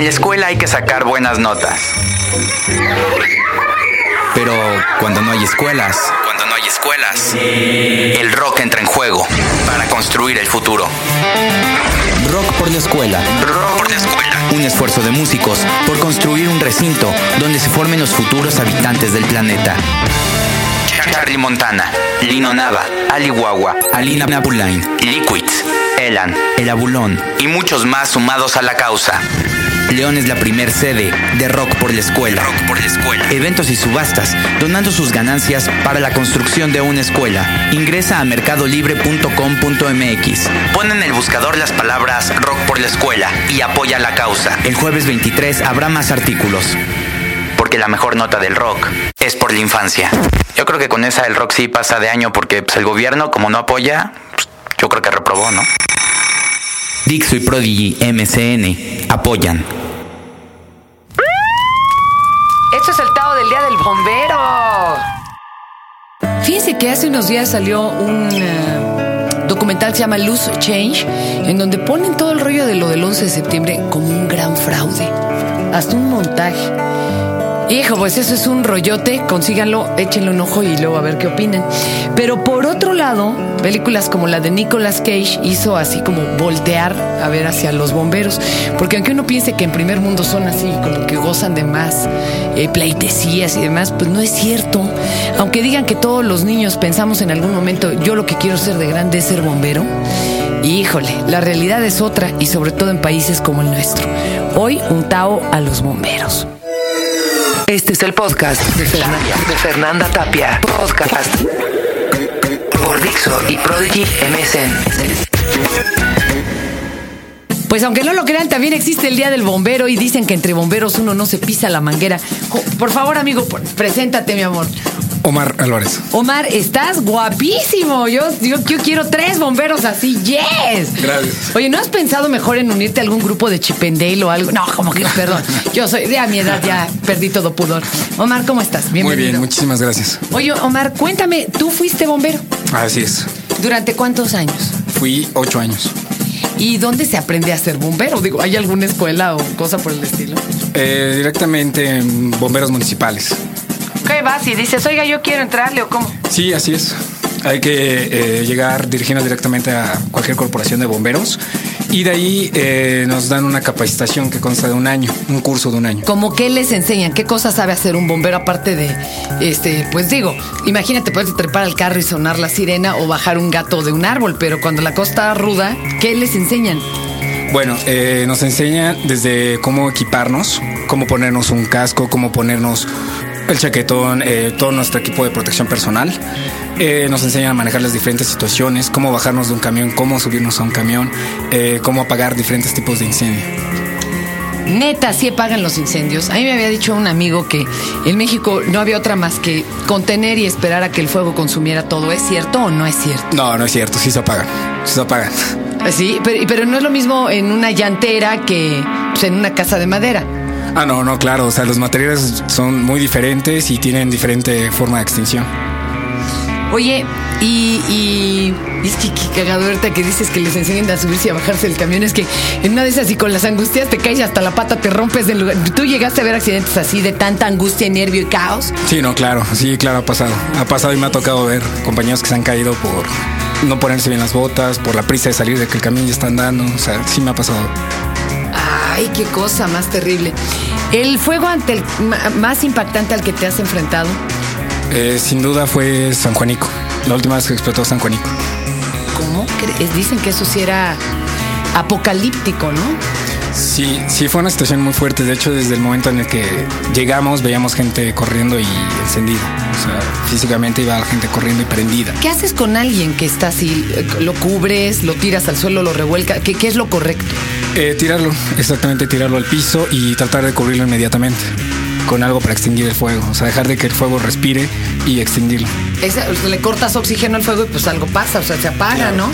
En la escuela hay que sacar buenas notas. Pero cuando no hay escuelas, cuando no hay escuelas, el rock entra en juego para construir el futuro. Rock por la escuela. Rock por la escuela. Un esfuerzo de músicos por construir un recinto donde se formen los futuros habitantes del planeta. Charlie Montana, Lino Nava, Ali Wawa, Alina Napulain, Liquids, Elan, El Abulón y muchos más sumados a la causa. León es la primer sede de Rock por la Escuela. Rock por la Escuela. Eventos y subastas, donando sus ganancias para la construcción de una escuela. Ingresa a mercadolibre.com.mx. Pon en el buscador las palabras Rock por la Escuela y apoya la causa. El jueves 23 habrá más artículos. Porque la mejor nota del rock es por la infancia. Yo creo que con esa el rock sí pasa de año porque pues, el gobierno, como no apoya, pues, yo creo que reprobó, ¿no? Dixo y Prodigy MCN apoyan. Esto es el Tao del Día del Bombero. Fíjense que hace unos días salió un eh, documental que se llama Loose Change, en donde ponen todo el rollo de lo del 11 de septiembre como un gran fraude. Hasta un montaje. Hijo, pues eso es un rollote, consíganlo, échenle un ojo y luego a ver qué opinan. Pero por otro lado, películas como la de Nicolas Cage hizo así como voltear a ver hacia los bomberos. Porque aunque uno piense que en primer mundo son así, como que gozan de más eh, pleitesías y demás, pues no es cierto. Aunque digan que todos los niños pensamos en algún momento, yo lo que quiero ser de grande es ser bombero. Híjole, la realidad es otra y sobre todo en países como el nuestro. Hoy un Tao a los bomberos. Este es el podcast de Fernanda, de Fernanda Tapia. Podcast por Dixo y Prodigy MSN. Pues aunque no lo crean, también existe el Día del Bombero y dicen que entre bomberos uno no se pisa la manguera. Por favor, amigo, preséntate, mi amor. Omar Álvarez. Omar, estás guapísimo. Yo, yo, yo quiero tres bomberos así. Yes. Gracias. Oye, ¿no has pensado mejor en unirte a algún grupo de Chipendale o algo? No, como que, perdón. Yo soy de a mi edad ya perdí todo pudor. Omar, ¿cómo estás? Muy Bienvenido. bien, muchísimas gracias. Oye, Omar, cuéntame, ¿tú fuiste bombero? Así es. ¿Durante cuántos años? Fui ocho años. ¿Y dónde se aprende a ser bombero? Digo, ¿hay alguna escuela o cosa por el estilo? Eh, directamente en bomberos municipales. ¿Qué vas y dices, oiga, yo quiero entrarle o cómo? Sí, así es. Hay que eh, llegar dirigiendo directamente a cualquier corporación de bomberos y de ahí eh, nos dan una capacitación que consta de un año, un curso de un año. ¿Cómo qué les enseñan? ¿Qué cosas sabe hacer un bombero aparte de, este, pues digo, imagínate poder trepar al carro y sonar la sirena o bajar un gato de un árbol, pero cuando la cosa está ruda, ¿qué les enseñan? Bueno, eh, nos enseña desde cómo equiparnos, cómo ponernos un casco, cómo ponernos el chaquetón, eh, todo nuestro equipo de protección personal. Eh, nos enseñan a manejar las diferentes situaciones, cómo bajarnos de un camión, cómo subirnos a un camión, eh, cómo apagar diferentes tipos de incendio. Neta, sí apagan los incendios. A mí me había dicho un amigo que en México no había otra más que contener y esperar a que el fuego consumiera todo. ¿Es cierto o no es cierto? No, no es cierto, sí se apagan, sí se apagan. Sí, pero, pero no es lo mismo en una llantera que pues, en una casa de madera. Ah, no, no, claro, o sea, los materiales son muy diferentes y tienen diferente forma de extinción. Oye, y, y es que cagado ahorita que dices que les enseñan a subirse y a bajarse del camión. Es que en una de esas y con las angustias te caes hasta la pata te rompes del lugar. ¿Tú llegaste a ver accidentes así de tanta angustia, nervio y caos? Sí, no, claro, sí, claro, ha pasado. Ha pasado y me ha tocado ver compañeros que se han caído por no ponerse bien las botas, por la prisa de salir de que el camión ya está andando. O sea, sí me ha pasado. Ay, qué cosa más terrible. El fuego ante el más impactante al que te has enfrentado. Eh, sin duda fue San Juanico, la última vez que explotó San Juanico. ¿Cómo crees? Dicen que eso sí era apocalíptico, ¿no? Sí, sí, fue una situación muy fuerte. De hecho, desde el momento en el que llegamos, veíamos gente corriendo y encendida. O sea, físicamente iba la gente corriendo y prendida. ¿Qué haces con alguien que está así? ¿Lo cubres, lo tiras al suelo, lo revuelca? ¿Qué, qué es lo correcto? Eh, tirarlo, exactamente, tirarlo al piso y tratar de cubrirlo inmediatamente con algo para extinguir el fuego. O sea, dejar de que el fuego respire y extinguirlo. Esa- o sea, le cortas oxígeno al fuego y pues algo pasa, o sea, se apaga, ¿no?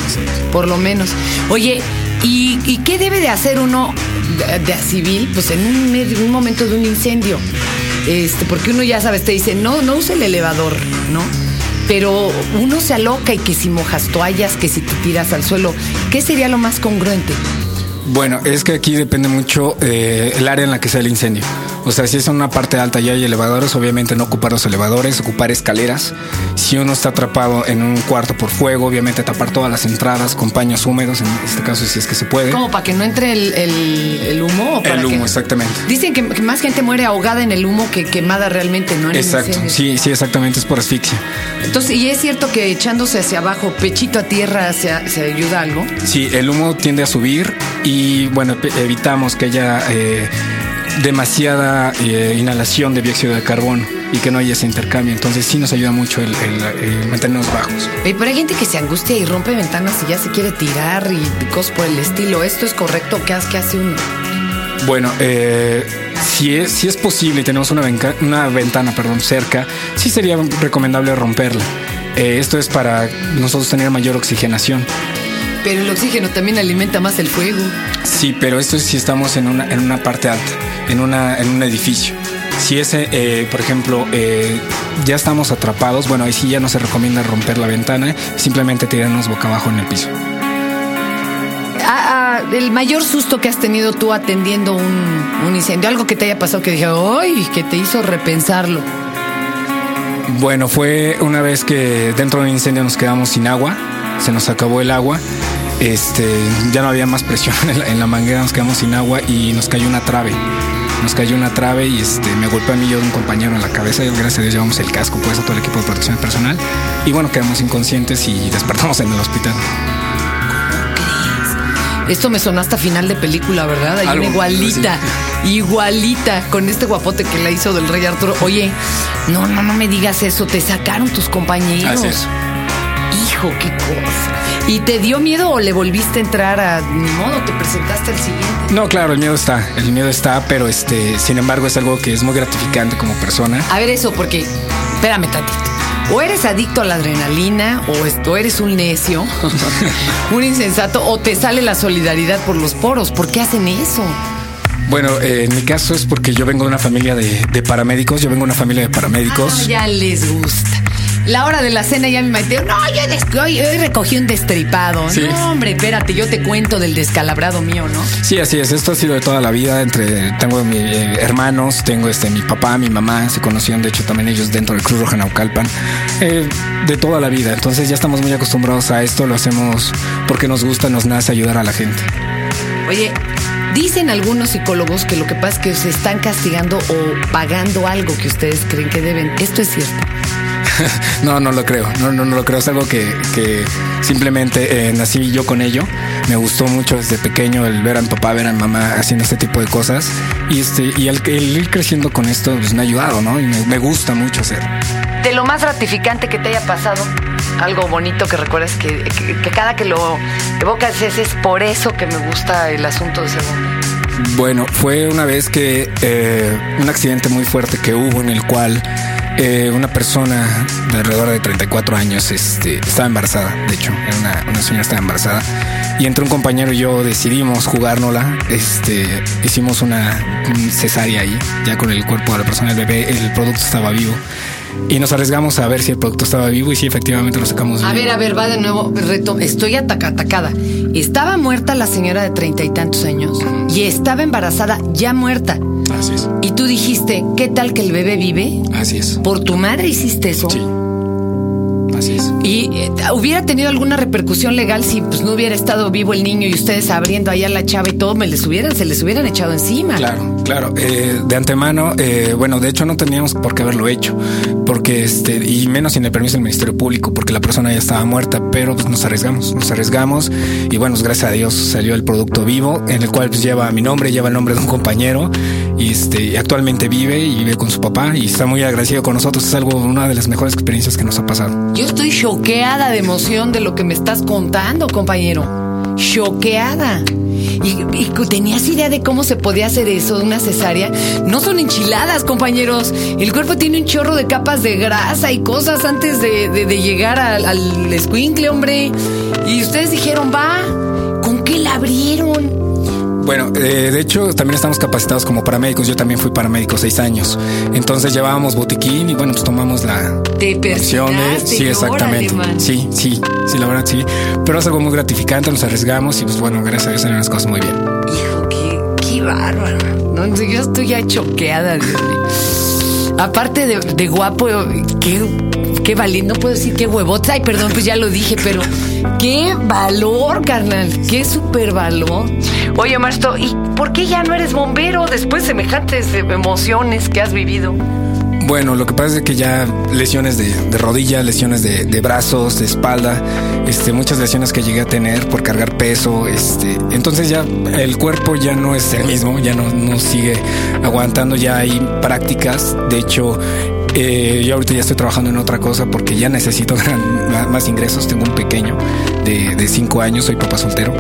Por lo menos. Oye, ¿y, qué debe de hacer uno de, de civil? Pues en un, un momento de un incendio. Este, porque uno ya sabes, te dice, no, no use el elevador, ¿no? Pero uno se aloca y que si mojas toallas, que si te tiras al suelo, ¿qué sería lo más congruente? Bueno, es que aquí depende mucho eh, el área en la que sea el incendio. O sea, si es en una parte alta y hay elevadores, obviamente no ocupar los elevadores, ocupar escaleras. Si uno está atrapado en un cuarto por fuego, obviamente tapar todas las entradas con paños húmedos, en este caso si es que se puede. ¿Cómo? ¿Para que no entre el, humo? el humo, exactamente. Dicen que, más gente muere ahogada en el humo que quemada realmente, ¿no? Exacto, sí, sí, exactamente, es por asfixia. Entonces, ¿y es cierto que echándose hacia abajo, pechito a tierra, se, se ayuda algo? Sí, el humo tiende a subir y, bueno, evitamos que haya... Eh, demasiada eh, inhalación de dióxido de carbono y que no haya ese intercambio. Entonces sí nos ayuda mucho el, mantenernos bajos. pero hay gente que se angustia y rompe ventanas y ya se quiere tirar y cosas por el estilo. ¿Esto es correcto? ¿Qué hace, qué hace uno? Bueno, eh, si, es, si es posible y tenemos una, una ventana perdón, cerca, sí sería recomendable romperla. Eh, esto es para nosotros tener mayor oxigenación. Pero el oxígeno también alimenta más el fuego. Sí, pero esto es si estamos en una, en una parte alta, en, una, en un edificio. Si ese, eh, por ejemplo, eh, ya estamos atrapados, bueno, ahí sí ya no se recomienda romper la ventana, simplemente tirarnos boca abajo en el piso. Ah, ah, el mayor susto que has tenido tú atendiendo un, un incendio, algo que te haya pasado que dije, ¡ay! que te hizo repensarlo. Bueno, fue una vez que dentro de un incendio nos quedamos sin agua, se nos acabó el agua este, ya no había más presión en la, manguera, nos quedamos sin agua y nos cayó una trave. Nos cayó una trave y este, me golpeó a mí y yo de un compañero en la cabeza. Y gracias a Dios llevamos el casco, pues a todo el equipo de protección personal. Y bueno, quedamos inconscientes y despertamos en el hospital. Esto me sonó hasta final de película, ¿verdad? Hay una igualita, igualita, con este guapote que la hizo del Rey Arturo. Oye, no, no, no me digas eso, te sacaron tus compañeros. Hijo, qué cosa. ¿Y te dio miedo o le volviste a entrar a ni modo? ¿Te presentaste al siguiente? No, claro, el miedo está, el miedo está, pero este, sin embargo es algo que es muy gratificante como persona. A ver eso, porque, espérame tantito. O eres adicto a la adrenalina, o, eres un necio, un insensato, o te sale la solidaridad por los poros. ¿Por qué hacen eso? Bueno, eh, en mi caso es porque yo vengo de una familia de, paramédicos, yo vengo de una familia de paramédicos. Ah, ya les gusta la hora de la cena ya me metí. No, yo, hoy, recogí un destripado. No, hombre, espérate, yo te cuento del descalabrado mío, ¿no? Sí, así es. Esto ha sido de toda la vida. Entre tengo mis eh, hermanos, tengo este mi papá, mi mamá, se conocieron de hecho también ellos dentro del Cruz Roja Naucalpan. Eh, de toda la vida. Entonces ya estamos muy acostumbrados a esto. Lo hacemos porque nos gusta, nos nace ayudar a la gente. Oye, Dicen algunos psicólogos que lo que pasa es que se están castigando o pagando algo que ustedes creen que deben. ¿Esto es cierto? no, no lo creo. No, no, no lo creo. Es algo que, simplemente eh, nací yo con ello. Me gustó mucho desde pequeño el ver a mi papá, ver a mi mamá haciendo este tipo de cosas. Y este, y el, ir creciendo con esto, pues me ha ayudado, ¿no? Y me, gusta mucho hacer. De lo más gratificante que te haya pasado, algo bonito que recuerdes que, cada que lo evocas es, es por eso que me gusta el asunto de segundo. Bueno, fue una vez que eh, un accidente muy fuerte que hubo en el cual eh, una persona de alrededor de 34 años este, estaba embarazada, de hecho, una, una señora estaba embarazada. Y entre un compañero y yo decidimos jugárnosla. Este, hicimos una cesárea ahí, ya con el cuerpo de la persona, el bebé, el producto estaba vivo. Y nos arriesgamos a ver si el producto estaba vivo y si efectivamente lo sacamos A ver, a ver, va de nuevo, reto, estoy atacada. Estaba muerta la señora de treinta y tantos años y estaba embarazada ya muerta. Así es. Y tú dijiste, ¿qué tal que el bebé vive? Así es. ¿Por tu madre hiciste eso? Sí. Así es. ¿Y eh, hubiera tenido alguna repercusión legal si pues, no hubiera estado vivo el niño y ustedes abriendo allá la chava y todo, me les hubieran, se les hubieran echado encima? Claro, claro. Eh, de antemano, eh, bueno, de hecho no teníamos por qué haberlo hecho, porque este, y menos sin el permiso del Ministerio Público, porque la persona ya estaba muerta, pero pues nos arriesgamos, nos arriesgamos y bueno, gracias a Dios salió el producto vivo, en el cual pues lleva mi nombre, lleva el nombre de un compañero y este, actualmente vive y vive con su papá y está muy agradecido con nosotros. Es algo, una de las mejores experiencias que nos ha pasado. Yo estoy choqueada de emoción de lo que me estás contando, compañero. Choqueada. Y, tenías idea de cómo se podía hacer eso de una cesárea. No son enchiladas, compañeros. El cuerpo tiene un chorro de capas de grasa y cosas antes de, llegar al, al hombre. Y ustedes dijeron, va, Bueno, eh, de hecho también estamos capacitados como paramédicos. Yo también fui paramédico seis años. Entonces llevábamos botiquín y bueno, pues tomamos la opción de... Sí, exactamente. sí, sí, sí, la verdad sí. Pero es algo muy gratificante, nos arriesgamos y pues bueno, gracias a Dios salen las cosas muy bien. Hijo, qué, qué bárbaro. No, yo estoy ya choqueada, Dios mío. Aparte de, de guapo, qué qué valiente, no puedo decir qué huevotes. Ay, perdón, pues ya lo dije, pero qué valor, carnal, qué super valor. Oye, Marsto, ¿y por qué ya no eres bombero después de semejantes emociones que has vivido? Bueno, lo que pasa es que ya lesiones de, rodilla, lesiones de, brazos, de espalda, este, muchas lesiones que llegué a tener por cargar peso, este, entonces ya el cuerpo ya no es el mismo, ya no sigue aguantando, ya hay prácticas, de hecho eh, yo ahorita ya estoy trabajando en otra cosa porque ya necesito más ingresos. Tengo un pequeño de, cinco años, soy papá soltero.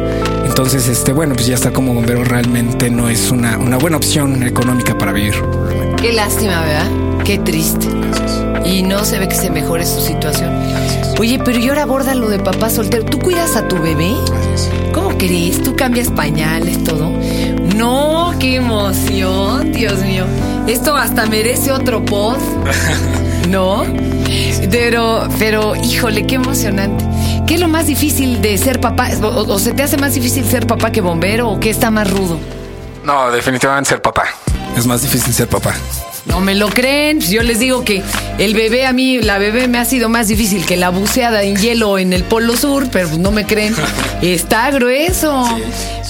Entonces, este, bueno, pues ya estar como bombero realmente no es una, una buena opción económica para vivir. Qué lástima, ¿verdad? Qué triste. Y no se ve que se mejore su situación. Oye, pero y ahora aborda lo de papá soltero. ¿Tú cuidas a tu bebé? ¿Cómo crees? ¿Tú cambias pañales, todo? No, qué emoción, Dios mío. Esto hasta merece otro post, ¿no? Pero, pero, híjole, qué emocionante. ¿Qué es lo más difícil de ser papá? ¿O, se te hace más difícil ser papá que bombero o qué está más rudo? No, definitivamente ser papá. Es más difícil ser papá. No me lo creen. Yo les digo que el bebé a mí, la bebé me ha sido más difícil que la buceada en hielo en el Polo Sur, pero no me creen. Está grueso.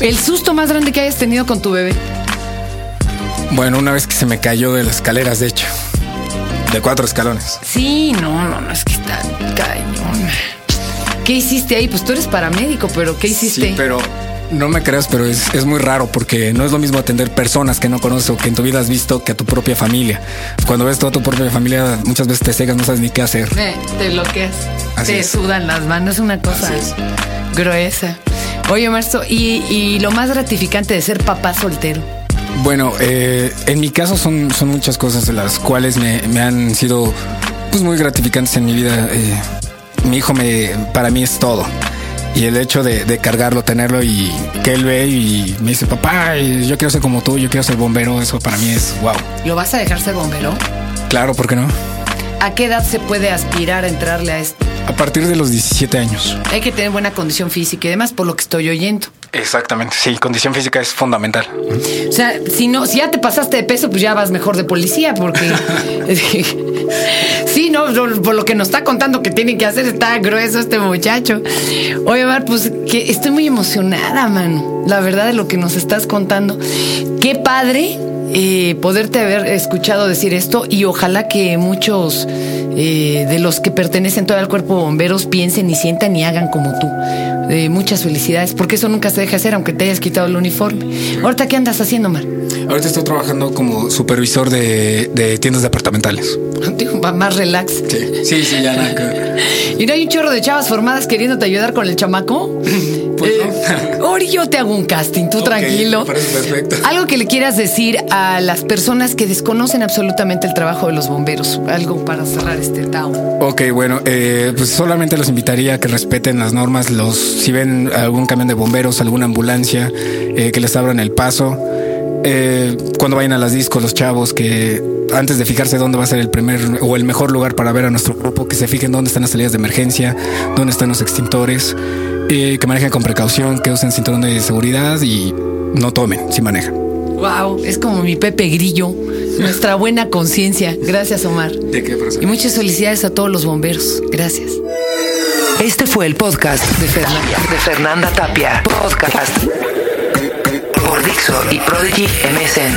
El susto más grande que hayas tenido con tu bebé. Bueno, una vez que se me cayó de las escaleras, de hecho. De cuatro escalones. Sí, no, no, no, es que está cañón. ¿Qué hiciste ahí? Pues tú eres paramédico, pero ¿qué hiciste? Sí, pero no me creas, pero es, muy raro porque no es lo mismo atender personas que no conoces o que en tu vida has visto que a tu propia familia. Cuando ves toda tu propia familia, muchas veces te cegas, no sabes ni qué hacer. Eh, te bloqueas. te sudan las manos, es una cosa gruesa. Oye, Marzo, ¿y, lo más gratificante de ser papá soltero? Bueno, eh, en mi caso son, son muchas cosas de las cuales me, han sido pues, muy gratificantes en mi vida. Eh, mi hijo me, para mí es todo y el hecho de, cargarlo, tenerlo y que él ve y me dice, papá, yo quiero ser como tú, yo quiero ser bombero, eso para mí es wow. ¿Lo vas a dejar ser bombero? Claro, ¿por qué no? ¿A qué edad se puede aspirar a entrarle a esto? A partir de los 17 años. Hay que tener buena condición física y demás, por lo que estoy oyendo. Exactamente, sí, condición física es fundamental. O sea, si no, si ya te pasaste de peso, pues ya vas mejor de policía, porque sí, no, por lo que nos está contando que tiene que hacer, está grueso este muchacho. Oye, Mar, pues que estoy muy emocionada, mano. La verdad de lo que nos estás contando. Qué padre eh, poderte haber escuchado decir esto y ojalá que muchos eh, de los que pertenecen todo al cuerpo de bomberos piensen y sientan y hagan como tú. Eh, muchas felicidades, porque eso nunca se deja hacer aunque te hayas quitado el uniforme. Ahorita, ¿qué andas haciendo, Mar? Ahorita estoy trabajando como supervisor de, de tiendas departamentales. Más relax. Sí, sí, sí ya nada. ¿Y no hay un chorro de chavas formadas queriéndote ayudar con el chamaco? Pues eh, yo te hago un casting, tú tranquilo. perfecto. Algo que le quieras decir a las personas que desconocen absolutamente el trabajo de los bomberos. Algo para cerrar este Tao. Ok, bueno, eh, pues solamente los invitaría a que respeten las normas. Los, si ven algún camión de bomberos, alguna ambulancia, eh, que les abran el paso. cuando vayan a las discos, los chavos que antes de fijarse dónde va a ser el primer o el mejor lugar para ver a nuestro grupo, que se fijen dónde están las salidas de emergencia, dónde están los extintores, eh, que manejen con precaución, que usen cinturón de seguridad y no tomen si manejan. Wow, es como mi Pepe Grillo, nuestra buena conciencia. Gracias, Omar. ¿De qué, Y muchas felicidades a todos los bomberos. Gracias. Este fue el podcast de Fernanda, de Fernanda Tapia. Podcast por Dixo y Prodigy MSN.